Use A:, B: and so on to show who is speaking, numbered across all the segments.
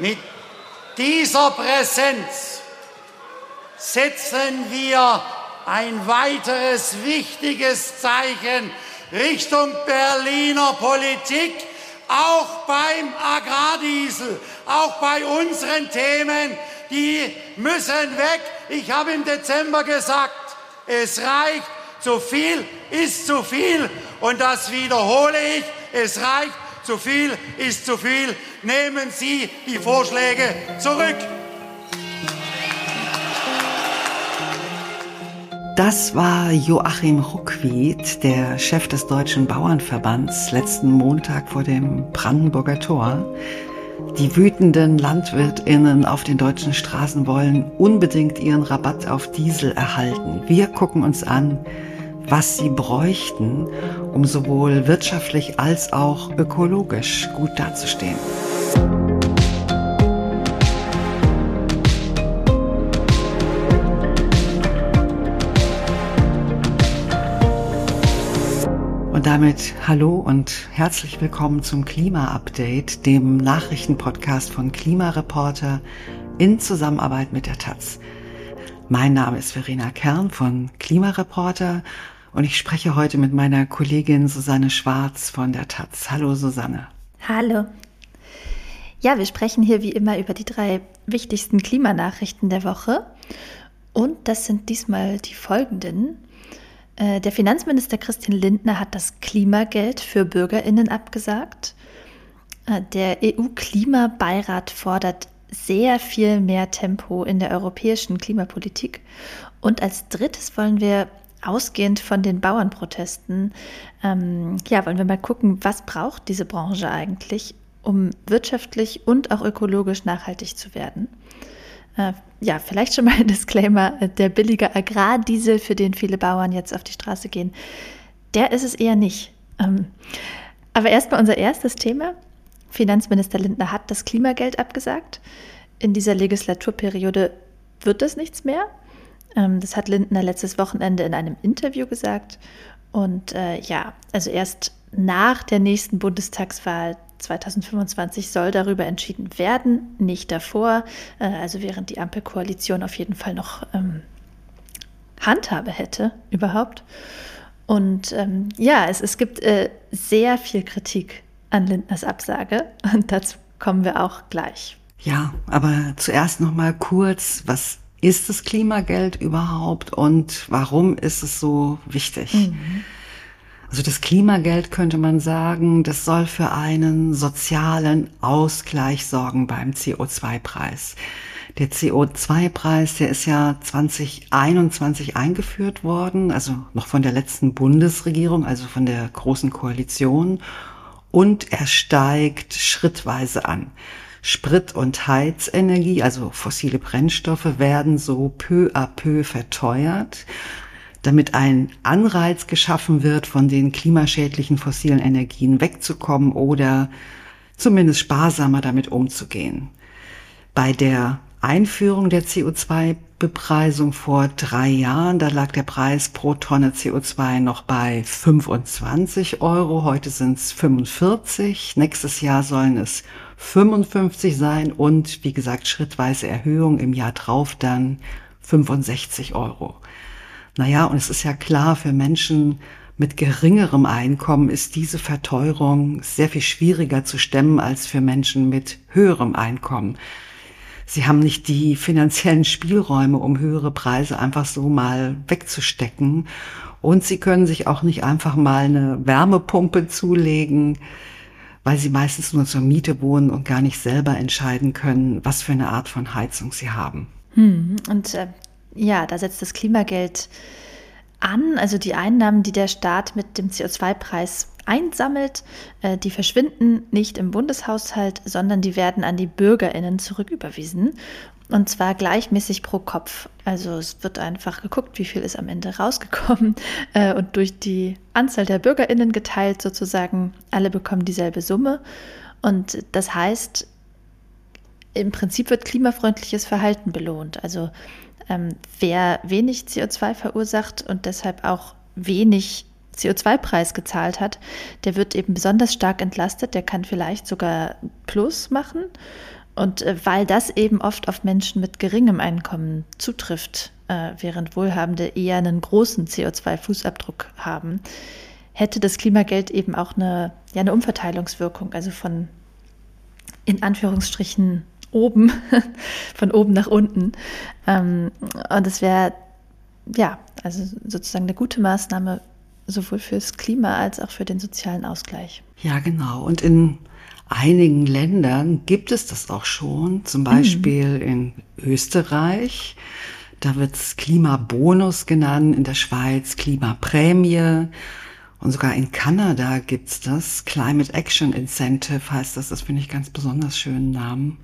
A: Mit dieser Präsenz setzen wir ein weiteres wichtiges Zeichen Richtung Berliner Politik, auch beim Agrardiesel, auch bei unseren Themen, die müssen weg. Ich habe im Dezember gesagt, es reicht, zu viel ist zu viel. Und das wiederhole ich, es reicht, zu viel ist zu viel. Nehmen Sie die Vorschläge zurück.
B: Das war Joachim Ruckwied, der Chef des Deutschen Bauernverbands, letzten Montag vor dem Brandenburger Tor. Die wütenden Landwirtinnen auf den deutschen Straßen wollen unbedingt ihren Rabatt auf Diesel erhalten. Wir gucken uns an, was sie bräuchten, um sowohl wirtschaftlich als auch ökologisch gut dazustehen. Und damit hallo und herzlich willkommen zum Klima-Update, dem Nachrichtenpodcast von Klimareporter in Zusammenarbeit mit der Taz. Mein Name ist Verena Kern von Klimareporter und ich spreche heute mit meiner Kollegin Susanne Schwarz von der Taz. Hallo Susanne.
C: Hallo. Ja, wir sprechen hier wie immer über die drei wichtigsten Klimanachrichten der Woche. Und das sind diesmal die folgenden. Äh, der Finanzminister Christian Lindner hat das Klimageld für Bürgerinnen abgesagt. Äh, der EU-Klimabeirat fordert sehr viel mehr Tempo in der europäischen Klimapolitik. Und als drittes wollen wir ausgehend von den Bauernprotesten, ähm, ja, wollen wir mal gucken, was braucht diese Branche eigentlich, um wirtschaftlich und auch ökologisch nachhaltig zu werden. Äh, ja, vielleicht schon mal ein Disclaimer, äh, der billige Agrardiesel, für den viele Bauern jetzt auf die Straße gehen, der ist es eher nicht. Ähm, aber erstmal unser erstes Thema. Finanzminister Lindner hat das Klimageld abgesagt. In dieser Legislaturperiode wird das nichts mehr. Ähm, das hat Lindner letztes Wochenende in einem Interview gesagt. Und äh, ja, also erst nach der nächsten Bundestagswahl 2025 soll darüber entschieden werden, nicht davor, äh, also während die Ampelkoalition auf jeden Fall noch ähm, Handhabe hätte überhaupt. Und ähm, ja, es, es gibt äh, sehr viel Kritik an Lindners Absage und dazu kommen wir auch gleich.
B: Ja, aber zuerst noch mal kurz, was ist das Klimageld überhaupt und warum ist es so wichtig? Mhm. Also das Klimageld könnte man sagen, das soll für einen sozialen Ausgleich sorgen beim CO2-Preis. Der CO2-Preis, der ist ja 2021 eingeführt worden, also noch von der letzten Bundesregierung, also von der Großen Koalition. Und er steigt schrittweise an. Sprit- und Heizenergie, also fossile Brennstoffe, werden so peu à peu verteuert damit ein Anreiz geschaffen wird, von den klimaschädlichen fossilen Energien wegzukommen oder zumindest sparsamer damit umzugehen. Bei der Einführung der CO2-Bepreisung vor drei Jahren, da lag der Preis pro Tonne CO2 noch bei 25 Euro. Heute sind es 45. Nächstes Jahr sollen es 55 sein und wie gesagt schrittweise Erhöhung im Jahr drauf dann 65 Euro. Naja, und es ist ja klar, für Menschen mit geringerem Einkommen ist diese Verteuerung sehr viel schwieriger zu stemmen als für Menschen mit höherem Einkommen. Sie haben nicht die finanziellen Spielräume, um höhere Preise einfach so mal wegzustecken. Und sie können sich auch nicht einfach mal eine Wärmepumpe zulegen, weil sie meistens nur zur Miete wohnen und gar nicht selber entscheiden können, was für eine Art von Heizung sie haben.
C: Hm, und äh, ja, da setzt das Klimageld an. Also die Einnahmen, die der Staat mit dem CO2-Preis einsammelt, äh, die verschwinden nicht im Bundeshaushalt, sondern die werden an die Bürgerinnen zurücküberwiesen. Und zwar gleichmäßig pro Kopf. Also es wird einfach geguckt, wie viel ist am Ende rausgekommen äh, und durch die Anzahl der Bürgerinnen geteilt sozusagen. Alle bekommen dieselbe Summe. Und das heißt, im Prinzip wird klimafreundliches Verhalten belohnt. Also ähm, wer wenig CO2 verursacht und deshalb auch wenig CO2-Preis gezahlt hat, der wird eben besonders stark entlastet. Der kann vielleicht sogar Plus machen. Und äh, weil das eben oft auf Menschen mit geringem Einkommen zutrifft, äh, während Wohlhabende eher einen großen CO2-Fußabdruck haben, hätte das Klimageld eben auch eine, ja, eine Umverteilungswirkung, also von in Anführungsstrichen oben, von oben nach unten. Ähm, und es wäre, ja, also sozusagen eine gute Maßnahme sowohl fürs Klima als auch für den sozialen Ausgleich.
B: Ja, genau. Und in einigen Ländern gibt es das auch schon, zum Beispiel mhm. in Österreich. Da wird es Klimabonus genannt, in der Schweiz Klimaprämie. Und sogar in Kanada gibt's das. Climate Action Incentive heißt das. Das finde ich ganz besonders schönen Namen.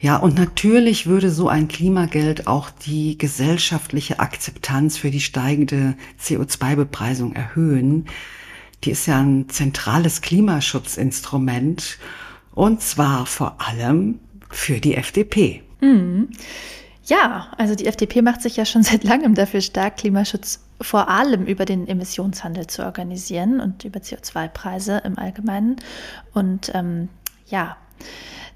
B: Ja, und natürlich würde so ein Klimageld auch die gesellschaftliche Akzeptanz für die steigende CO2-Bepreisung erhöhen. Die ist ja ein zentrales Klimaschutzinstrument und zwar vor allem für die FDP.
C: Mhm. Ja, also die FDP macht sich ja schon seit langem dafür stark, Klimaschutz vor allem über den Emissionshandel zu organisieren und über CO2-Preise im Allgemeinen. Und ähm, ja,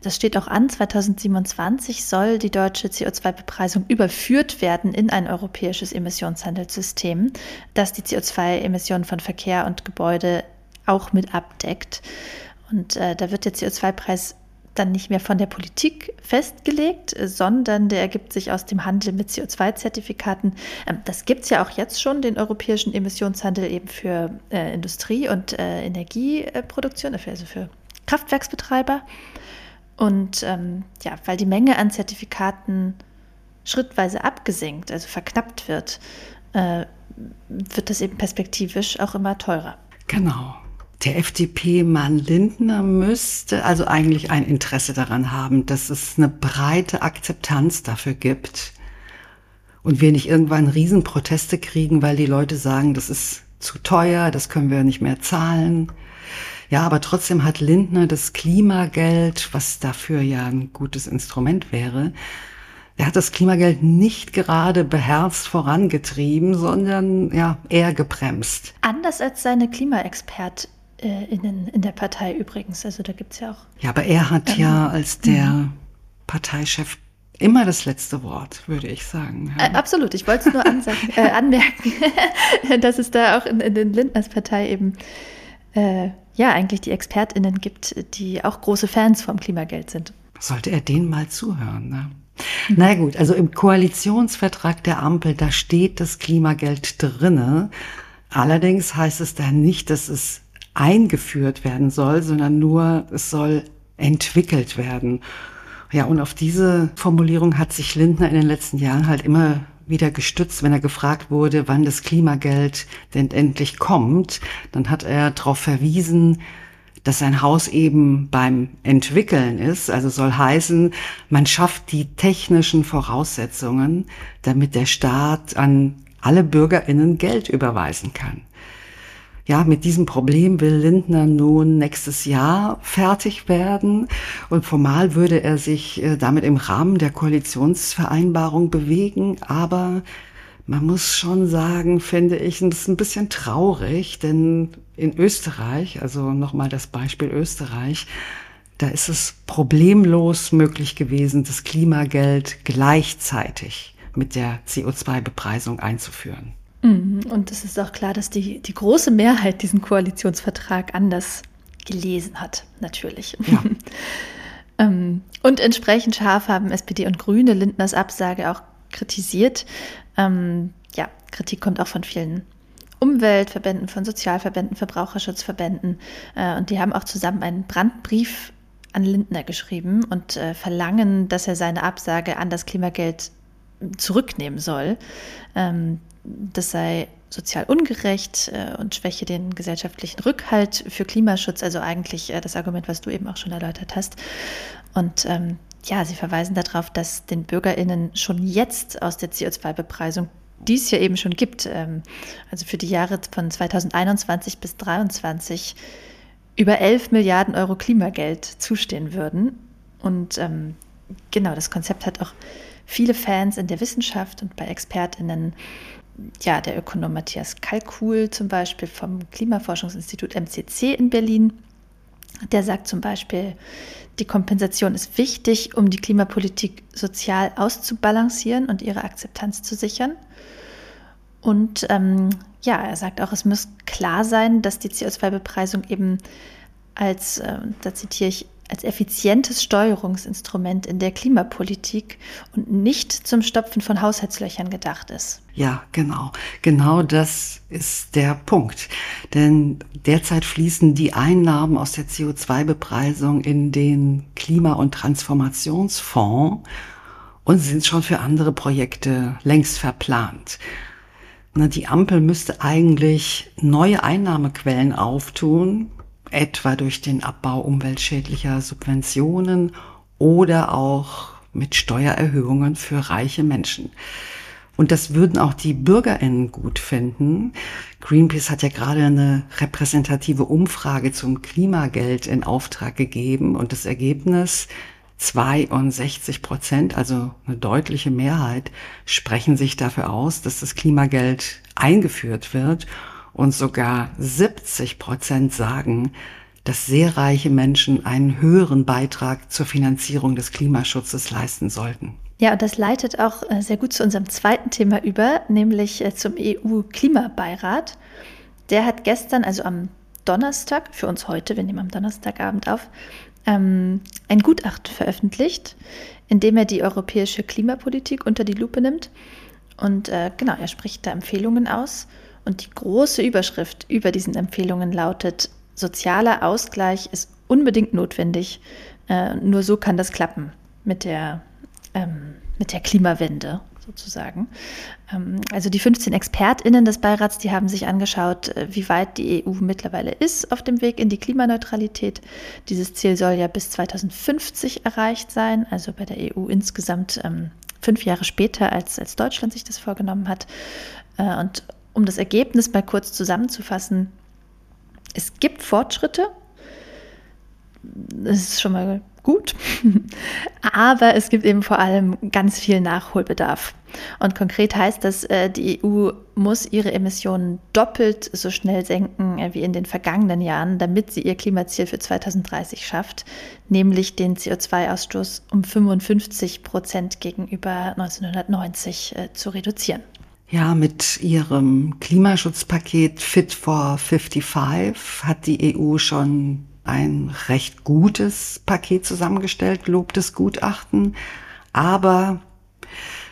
C: das steht auch an, 2027 soll die deutsche CO2-Bepreisung überführt werden in ein europäisches Emissionshandelssystem, das die CO2-Emissionen von Verkehr und Gebäude auch mit abdeckt. Und äh, da wird der CO2-Preis dann nicht mehr von der Politik festgelegt, sondern der ergibt sich aus dem Handel mit CO2-Zertifikaten. Ähm, das gibt es ja auch jetzt schon, den europäischen Emissionshandel eben für äh, Industrie und äh, Energieproduktion, also für Kraftwerksbetreiber. Und ähm, ja, weil die Menge an Zertifikaten schrittweise abgesenkt, also verknappt wird, äh, wird das eben perspektivisch auch immer teurer.
B: Genau. Der FDP-Mann Lindner müsste also eigentlich ein Interesse daran haben, dass es eine breite Akzeptanz dafür gibt und wir nicht irgendwann Riesenproteste kriegen, weil die Leute sagen, das ist zu teuer, das können wir nicht mehr zahlen. Ja, aber trotzdem hat Lindner das Klimageld, was dafür ja ein gutes Instrument wäre, er hat das Klimageld nicht gerade beherzt vorangetrieben, sondern ja eher gebremst.
C: Anders als seine Klimaexpertinnen in der Partei übrigens. Also da gibt's ja auch.
B: Ja, aber er hat ähm, ja als der mhm. Parteichef immer das letzte Wort, würde ich sagen.
C: Äh, absolut. Ich wollte es nur äh, anmerken, dass es da auch in, in den Lindners Partei eben äh, ja eigentlich die ExpertInnen gibt, die auch große Fans vom Klimageld sind.
B: Sollte er denen mal zuhören, ne? Na gut, also im Koalitionsvertrag der Ampel, da steht das Klimageld drinne. Allerdings heißt es da nicht, dass es eingeführt werden soll, sondern nur, es soll entwickelt werden. Ja, und auf diese Formulierung hat sich Lindner in den letzten Jahren halt immer wieder gestützt, wenn er gefragt wurde, wann das Klimageld denn endlich kommt. Dann hat er darauf verwiesen, dass sein Haus eben beim Entwickeln ist. Also soll heißen, man schafft die technischen Voraussetzungen, damit der Staat an alle Bürgerinnen Geld überweisen kann. Ja, mit diesem Problem will Lindner nun nächstes Jahr fertig werden und formal würde er sich äh, damit im Rahmen der Koalitionsvereinbarung bewegen, aber man muss schon sagen, finde ich, das ist ein bisschen traurig, denn in Österreich, also nochmal das Beispiel Österreich, da ist es problemlos möglich gewesen, das Klimageld gleichzeitig mit der CO2-Bepreisung einzuführen.
C: Mhm. Und es ist auch klar, dass die, die große Mehrheit diesen Koalitionsvertrag anders gelesen hat, natürlich. Ja. Ähm, und entsprechend scharf haben SPD und Grüne Lindners Absage auch kritisiert. Ähm, ja, Kritik kommt auch von vielen Umweltverbänden, von Sozialverbänden, Verbraucherschutzverbänden. Äh, und die haben auch zusammen einen Brandbrief an Lindner geschrieben und äh, verlangen, dass er seine Absage an das Klimageld zurücknehmen soll. Ähm, das sei sozial ungerecht äh, und schwäche den gesellschaftlichen Rückhalt für Klimaschutz, also eigentlich äh, das Argument, was du eben auch schon erläutert hast. Und ähm, ja, sie verweisen darauf, dass den BürgerInnen schon jetzt aus der CO2-Bepreisung, die es ja eben schon gibt, ähm, also für die Jahre von 2021 bis 2023, über 11 Milliarden Euro Klimageld zustehen würden. Und ähm, genau, das Konzept hat auch viele Fans in der Wissenschaft und bei ExpertInnen ja, der Ökonom Matthias Kalkuhl zum Beispiel vom Klimaforschungsinstitut MCC in Berlin, Der sagt zum Beispiel, die Kompensation ist wichtig, um die Klimapolitik sozial auszubalancieren und ihre Akzeptanz zu sichern. Und ähm, ja, er sagt auch, es muss klar sein, dass die CO2-Bepreisung eben als, äh, da zitiere ich, als effizientes Steuerungsinstrument in der Klimapolitik und nicht zum Stopfen von Haushaltslöchern gedacht ist.
B: Ja, genau. Genau das ist der Punkt. Denn derzeit fließen die Einnahmen aus der CO2-Bepreisung in den Klima- und Transformationsfonds und sind schon für andere Projekte längst verplant. Die Ampel müsste eigentlich neue Einnahmequellen auftun, etwa durch den Abbau umweltschädlicher Subventionen oder auch mit Steuererhöhungen für reiche Menschen. Und das würden auch die BürgerInnen gut finden. Greenpeace hat ja gerade eine repräsentative Umfrage zum Klimageld in Auftrag gegeben und das Ergebnis 62 Prozent, also eine deutliche Mehrheit, sprechen sich dafür aus, dass das Klimageld eingeführt wird und sogar 70 Prozent sagen, dass sehr reiche Menschen einen höheren Beitrag zur Finanzierung des Klimaschutzes leisten sollten.
C: Ja, und das leitet auch äh, sehr gut zu unserem zweiten Thema über, nämlich äh, zum EU-Klimabeirat. Der hat gestern, also am Donnerstag, für uns heute, wir nehmen am Donnerstagabend auf, ähm, ein Gutachten veröffentlicht, in dem er die europäische Klimapolitik unter die Lupe nimmt. Und äh, genau, er spricht da Empfehlungen aus. Und die große Überschrift über diesen Empfehlungen lautet, sozialer Ausgleich ist unbedingt notwendig. Äh, nur so kann das klappen mit der, ähm, mit der Klimawende sozusagen. Ähm, also die 15 ExpertInnen des Beirats, die haben sich angeschaut, äh, wie weit die EU mittlerweile ist auf dem Weg in die Klimaneutralität. Dieses Ziel soll ja bis 2050 erreicht sein, also bei der EU insgesamt ähm, fünf Jahre später, als, als Deutschland sich das vorgenommen hat. Äh, und um das Ergebnis mal kurz zusammenzufassen, es gibt Fortschritte. Das ist schon mal gut. Aber es gibt eben vor allem ganz viel Nachholbedarf. Und konkret heißt das, äh, die EU muss ihre Emissionen doppelt so schnell senken äh, wie in den vergangenen Jahren, damit sie ihr Klimaziel für 2030 schafft, nämlich den CO2-Ausstoß um 55 Prozent gegenüber 1990 äh, zu reduzieren.
B: Ja, mit ihrem Klimaschutzpaket Fit for 55 hat die EU schon ein recht gutes Paket zusammengestellt, lobt das Gutachten. Aber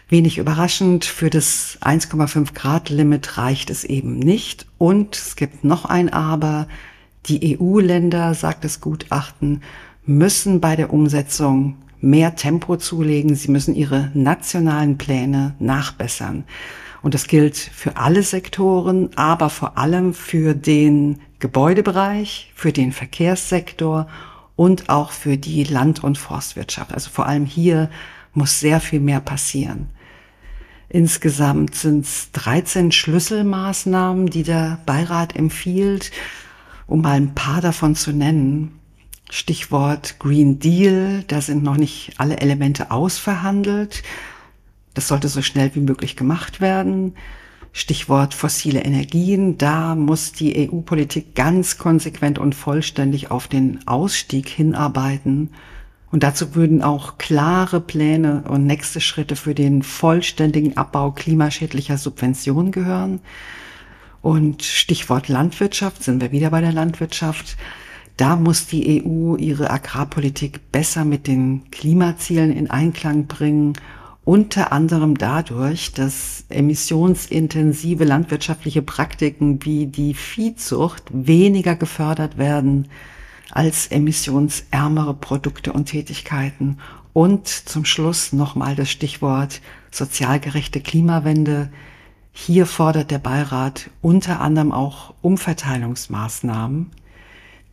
B: wenig überraschend, für das 1,5 Grad Limit reicht es eben nicht. Und es gibt noch ein Aber. Die EU-Länder, sagt das Gutachten, müssen bei der Umsetzung mehr Tempo zulegen. Sie müssen ihre nationalen Pläne nachbessern. Und das gilt für alle Sektoren, aber vor allem für den Gebäudebereich, für den Verkehrssektor und auch für die Land- und Forstwirtschaft. Also vor allem hier muss sehr viel mehr passieren. Insgesamt sind es 13 Schlüsselmaßnahmen, die der Beirat empfiehlt, um mal ein paar davon zu nennen. Stichwort Green Deal, da sind noch nicht alle Elemente ausverhandelt. Das sollte so schnell wie möglich gemacht werden. Stichwort fossile Energien. Da muss die EU-Politik ganz konsequent und vollständig auf den Ausstieg hinarbeiten. Und dazu würden auch klare Pläne und nächste Schritte für den vollständigen Abbau klimaschädlicher Subventionen gehören. Und Stichwort Landwirtschaft, sind wir wieder bei der Landwirtschaft. Da muss die EU ihre Agrarpolitik besser mit den Klimazielen in Einklang bringen unter anderem dadurch, dass emissionsintensive landwirtschaftliche Praktiken wie die Viehzucht weniger gefördert werden als emissionsärmere Produkte und Tätigkeiten. Und zum Schluss nochmal das Stichwort sozialgerechte Klimawende. Hier fordert der Beirat unter anderem auch Umverteilungsmaßnahmen,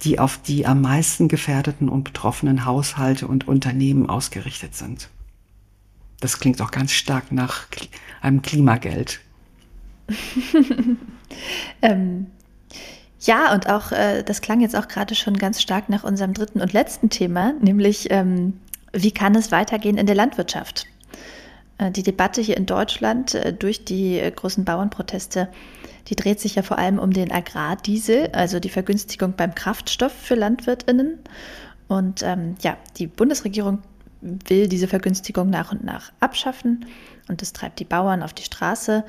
B: die auf die am meisten gefährdeten und betroffenen Haushalte und Unternehmen ausgerichtet sind. Das klingt auch ganz stark nach einem Klimageld.
C: ähm, ja, und auch, äh, das klang jetzt auch gerade schon ganz stark nach unserem dritten und letzten Thema, nämlich ähm, wie kann es weitergehen in der Landwirtschaft? Äh, die Debatte hier in Deutschland äh, durch die äh, großen Bauernproteste die dreht sich ja vor allem um den Agrardiesel, also die Vergünstigung beim Kraftstoff für Landwirtinnen. Und ähm, ja, die Bundesregierung will diese Vergünstigung nach und nach abschaffen und das treibt die Bauern auf die Straße.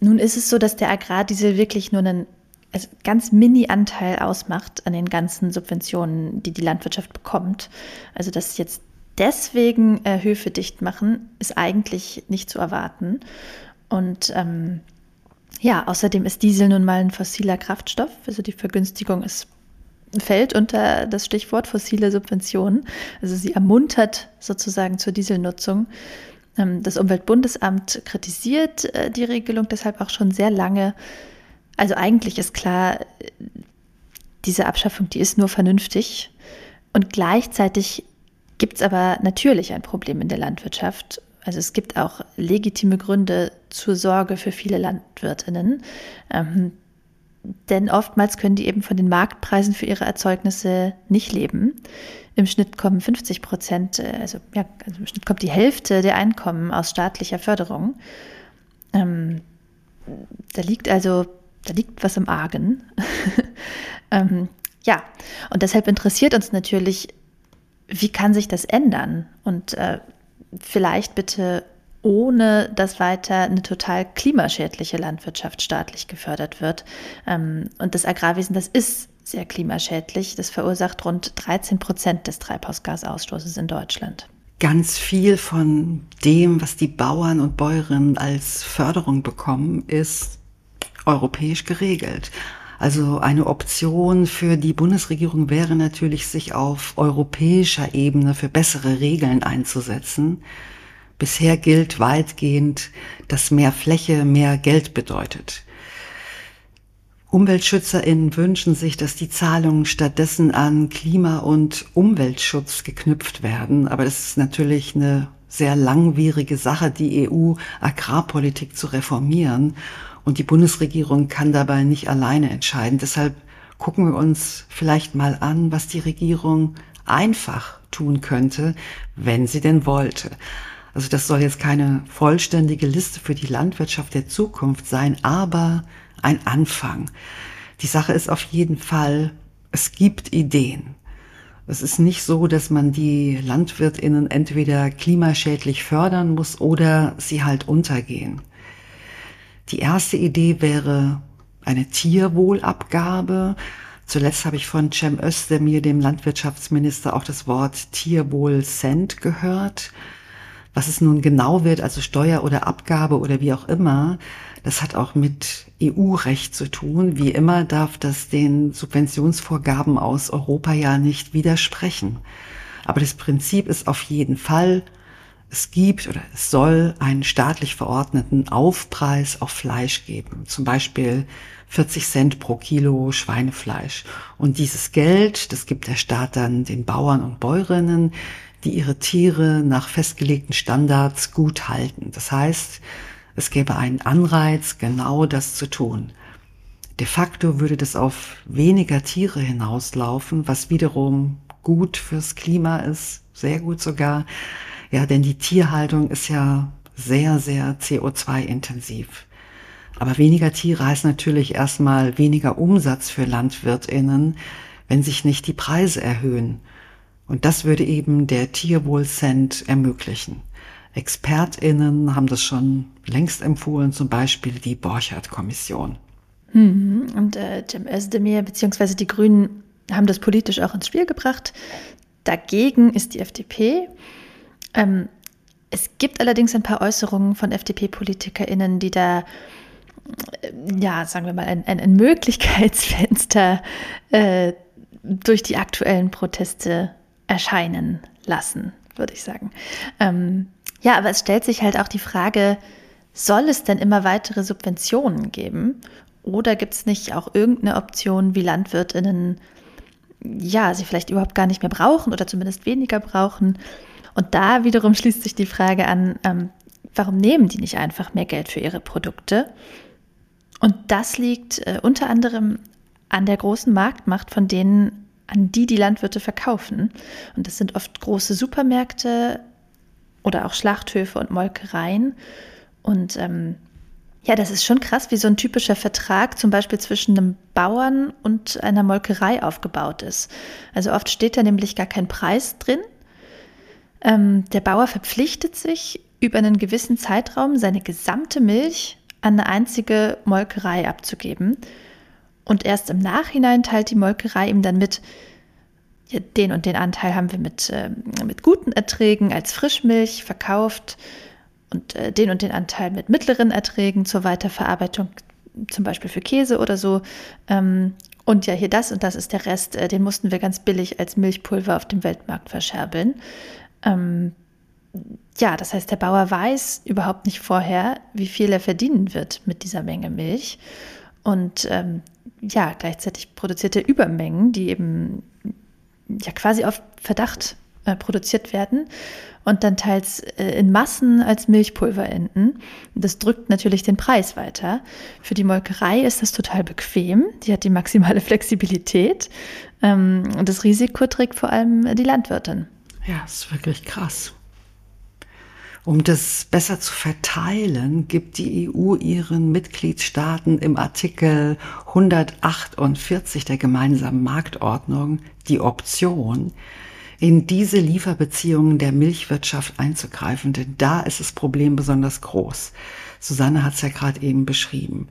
C: Nun ist es so, dass der Agrardiesel wirklich nur einen also ganz Mini-Anteil ausmacht an den ganzen Subventionen, die die Landwirtschaft bekommt. Also dass jetzt deswegen äh, Höfe dicht machen, ist eigentlich nicht zu erwarten. Und ähm, ja, außerdem ist Diesel nun mal ein fossiler Kraftstoff. Also die Vergünstigung ist, fällt unter das Stichwort fossile Subventionen. Also sie ermuntert sozusagen zur Dieselnutzung. Ähm, das Umweltbundesamt kritisiert äh, die Regelung deshalb auch schon sehr lange. Also eigentlich ist klar, diese Abschaffung, die ist nur vernünftig. Und gleichzeitig gibt es aber natürlich ein Problem in der Landwirtschaft. Also es gibt auch legitime Gründe zur Sorge für viele Landwirtinnen. Denn oftmals können die eben von den Marktpreisen für ihre Erzeugnisse nicht leben. Im Schnitt kommen 50 Prozent, äh, also, ja, also im Schnitt kommt die Hälfte der Einkommen aus staatlicher Förderung. Ähm, da liegt also, da liegt was im Argen. ähm, ja, und deshalb interessiert uns natürlich, wie kann sich das ändern? Und äh, vielleicht bitte ohne dass weiter eine total klimaschädliche Landwirtschaft staatlich gefördert wird. Ähm, und das Agrarwesen, das ist sehr klimaschädlich. Das verursacht rund 13 Prozent des Treibhausgasausstoßes in Deutschland.
B: Ganz viel von dem, was die Bauern und Bäuerinnen als Förderung bekommen, ist europäisch geregelt. Also eine Option für die Bundesregierung wäre natürlich, sich auf europäischer Ebene für bessere Regeln einzusetzen. Bisher gilt weitgehend, dass mehr Fläche mehr Geld bedeutet. UmweltschützerInnen wünschen sich, dass die Zahlungen stattdessen an Klima- und Umweltschutz geknüpft werden. Aber das ist natürlich eine sehr langwierige Sache, die EU-Agrarpolitik zu reformieren. Und die Bundesregierung kann dabei nicht alleine entscheiden. Deshalb gucken wir uns vielleicht mal an, was die Regierung einfach tun könnte, wenn sie denn wollte. Also das soll jetzt keine vollständige Liste für die Landwirtschaft der Zukunft sein, aber ein Anfang. Die Sache ist auf jeden Fall, es gibt Ideen. Es ist nicht so, dass man die Landwirtinnen entweder klimaschädlich fördern muss oder sie halt untergehen. Die erste Idee wäre eine Tierwohlabgabe. Zuletzt habe ich von Cem Özdemir, dem Landwirtschaftsminister, auch das Wort Tierwohl-Cent gehört. Was es nun genau wird, also Steuer oder Abgabe oder wie auch immer, das hat auch mit EU-Recht zu tun. Wie immer darf das den Subventionsvorgaben aus Europa ja nicht widersprechen. Aber das Prinzip ist auf jeden Fall, es gibt oder es soll einen staatlich verordneten Aufpreis auf Fleisch geben. Zum Beispiel 40 Cent pro Kilo Schweinefleisch. Und dieses Geld, das gibt der Staat dann den Bauern und Bäuerinnen, die ihre Tiere nach festgelegten Standards gut halten. Das heißt, es gäbe einen Anreiz, genau das zu tun. De facto würde das auf weniger Tiere hinauslaufen, was wiederum gut fürs Klima ist, sehr gut sogar. Ja, denn die Tierhaltung ist ja sehr, sehr CO2-intensiv. Aber weniger Tiere heißt natürlich erstmal weniger Umsatz für Landwirtinnen, wenn sich nicht die Preise erhöhen. Und das würde eben der Tierwohlcent ermöglichen. ExpertInnen haben das schon längst empfohlen, zum Beispiel die Borchardt-Kommission.
C: Mhm. Und äh, Cem Özdemir bzw. die Grünen haben das politisch auch ins Spiel gebracht. Dagegen ist die FDP. Ähm, es gibt allerdings ein paar Äußerungen von FDP-PolitikerInnen, die da, äh, ja, sagen wir mal, ein, ein, ein Möglichkeitsfenster äh, durch die aktuellen Proteste erscheinen lassen, würde ich sagen. Ähm, ja, aber es stellt sich halt auch die Frage, soll es denn immer weitere Subventionen geben? Oder gibt es nicht auch irgendeine Option, wie Landwirtinnen, ja, sie vielleicht überhaupt gar nicht mehr brauchen oder zumindest weniger brauchen? Und da wiederum schließt sich die Frage an, ähm, warum nehmen die nicht einfach mehr Geld für ihre Produkte? Und das liegt äh, unter anderem an der großen Marktmacht von denen, an die die Landwirte verkaufen. Und das sind oft große Supermärkte oder auch Schlachthöfe und Molkereien. Und ähm, Ja, das ist schon krass, wie so ein typischer Vertrag zum Beispiel zwischen einem Bauern und einer Molkerei aufgebaut ist. Also oft steht da nämlich gar kein Preis drin. Ähm, der Bauer verpflichtet sich, über einen gewissen Zeitraum seine gesamte Milch an eine einzige Molkerei abzugeben. Und erst im Nachhinein teilt die Molkerei ihm dann mit, den und den Anteil haben wir mit, äh, mit guten Erträgen als Frischmilch verkauft und äh, den und den Anteil mit mittleren Erträgen zur Weiterverarbeitung, zum Beispiel für Käse oder so. Ähm, und ja, hier das und das ist der Rest, äh, den mussten wir ganz billig als Milchpulver auf dem Weltmarkt verscherbeln. Ähm, ja, das heißt, der Bauer weiß überhaupt nicht vorher, wie viel er verdienen wird mit dieser Menge Milch. Und ähm, ja, gleichzeitig produziert er Übermengen, die eben ja quasi auf Verdacht äh, produziert werden und dann teils äh, in Massen als Milchpulver enden. Das drückt natürlich den Preis weiter. Für die Molkerei ist das total bequem. Die hat die maximale Flexibilität. Ähm, und das Risiko trägt vor allem die Landwirtin.
B: Ja, ist wirklich krass. Um das besser zu verteilen, gibt die EU ihren Mitgliedstaaten im Artikel 148 der gemeinsamen Marktordnung die Option, in diese Lieferbeziehungen der Milchwirtschaft einzugreifen, denn da ist das Problem besonders groß. Susanne hat es ja gerade eben beschrieben.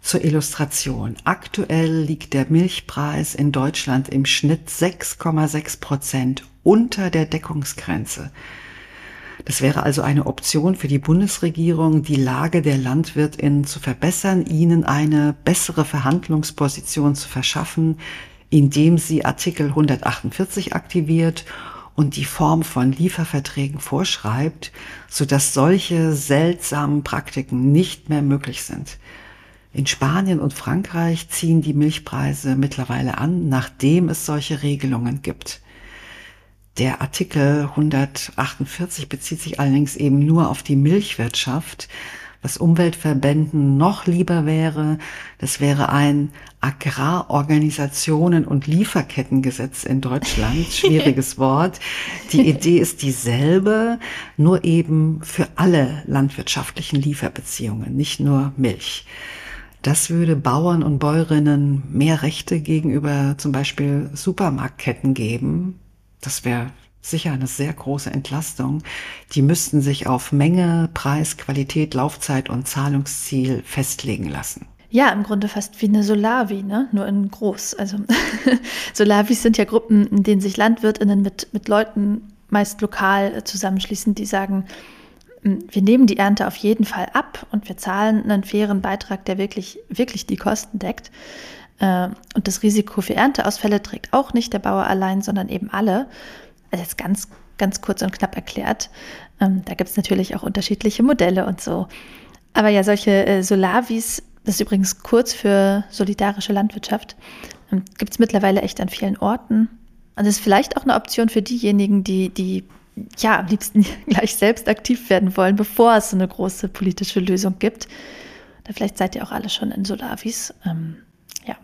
B: Zur Illustration. Aktuell liegt der Milchpreis in Deutschland im Schnitt 6,6 Prozent unter der Deckungsgrenze. Das wäre also eine Option für die Bundesregierung, die Lage der Landwirtinnen zu verbessern, ihnen eine bessere Verhandlungsposition zu verschaffen, indem sie Artikel 148 aktiviert und die Form von Lieferverträgen vorschreibt, sodass solche seltsamen Praktiken nicht mehr möglich sind. In Spanien und Frankreich ziehen die Milchpreise mittlerweile an, nachdem es solche Regelungen gibt. Der Artikel 148 bezieht sich allerdings eben nur auf die Milchwirtschaft. Was Umweltverbänden noch lieber wäre, das wäre ein Agrarorganisationen- und Lieferkettengesetz in Deutschland. Schwieriges Wort. Die Idee ist dieselbe, nur eben für alle landwirtschaftlichen Lieferbeziehungen, nicht nur Milch. Das würde Bauern und Bäuerinnen mehr Rechte gegenüber zum Beispiel Supermarktketten geben, das wäre sicher eine sehr große Entlastung. Die müssten sich auf Menge, Preis, Qualität, Laufzeit und Zahlungsziel festlegen lassen.
C: Ja, im Grunde fast wie eine Solavi, ne? nur in groß. Also Solavis sind ja Gruppen, in denen sich LandwirtInnen mit, mit Leuten meist lokal äh, zusammenschließen, die sagen, hm, wir nehmen die Ernte auf jeden Fall ab und wir zahlen einen fairen Beitrag, der wirklich, wirklich die Kosten deckt. Äh, und das Risiko für Ernteausfälle trägt auch nicht der Bauer allein, sondern eben alle. Also jetzt ganz, ganz kurz und knapp erklärt. Ähm, da gibt es natürlich auch unterschiedliche Modelle und so. Aber ja, solche äh, Solavis, das ist übrigens kurz für solidarische Landwirtschaft, ähm, gibt es mittlerweile echt an vielen Orten. Und das ist vielleicht auch eine Option für diejenigen, die, die ja am liebsten gleich selbst aktiv werden wollen, bevor es so eine große politische Lösung gibt. Da vielleicht seid ihr auch alle schon in Solavis. Ja.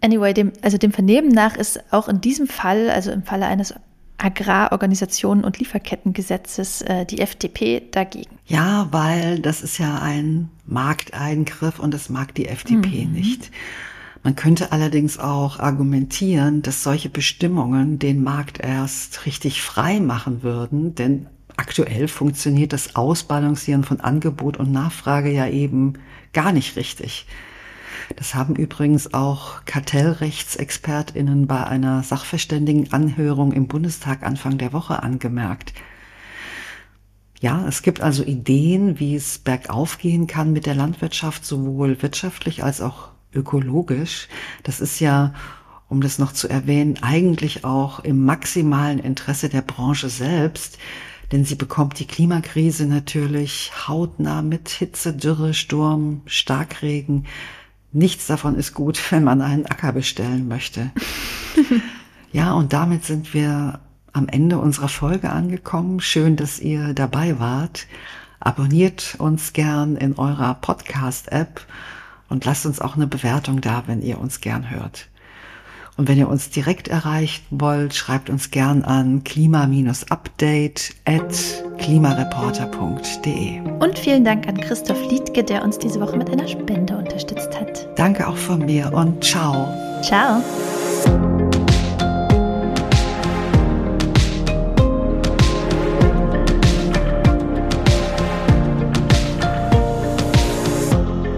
C: Anyway, dem, also dem Vernehmen nach ist auch in diesem Fall, also im Falle eines Agrarorganisationen und Lieferkettengesetzes, äh, die FDP dagegen.
B: Ja, weil das ist ja ein Markteingriff und das mag die FDP mhm. nicht. Man könnte allerdings auch argumentieren, dass solche Bestimmungen den Markt erst richtig frei machen würden, denn aktuell funktioniert das Ausbalancieren von Angebot und Nachfrage ja eben gar nicht richtig. Das haben übrigens auch Kartellrechtsexpertinnen bei einer Sachverständigenanhörung im Bundestag Anfang der Woche angemerkt. Ja, es gibt also Ideen, wie es bergauf gehen kann mit der Landwirtschaft, sowohl wirtschaftlich als auch ökologisch. Das ist ja, um das noch zu erwähnen, eigentlich auch im maximalen Interesse der Branche selbst, denn sie bekommt die Klimakrise natürlich hautnah mit Hitze, Dürre, Sturm, Starkregen, Nichts davon ist gut, wenn man einen Acker bestellen möchte. ja, und damit sind wir am Ende unserer Folge angekommen. Schön, dass ihr dabei wart. Abonniert uns gern in eurer Podcast-App und lasst uns auch eine Bewertung da, wenn ihr uns gern hört. Und wenn ihr uns direkt erreichen wollt, schreibt uns gern an klima-update at klimareporter.de.
C: Und vielen Dank an Christoph Liedke, der uns diese Woche mit einer Spende unterstützt hat.
B: Danke auch von mir und ciao.
C: Ciao.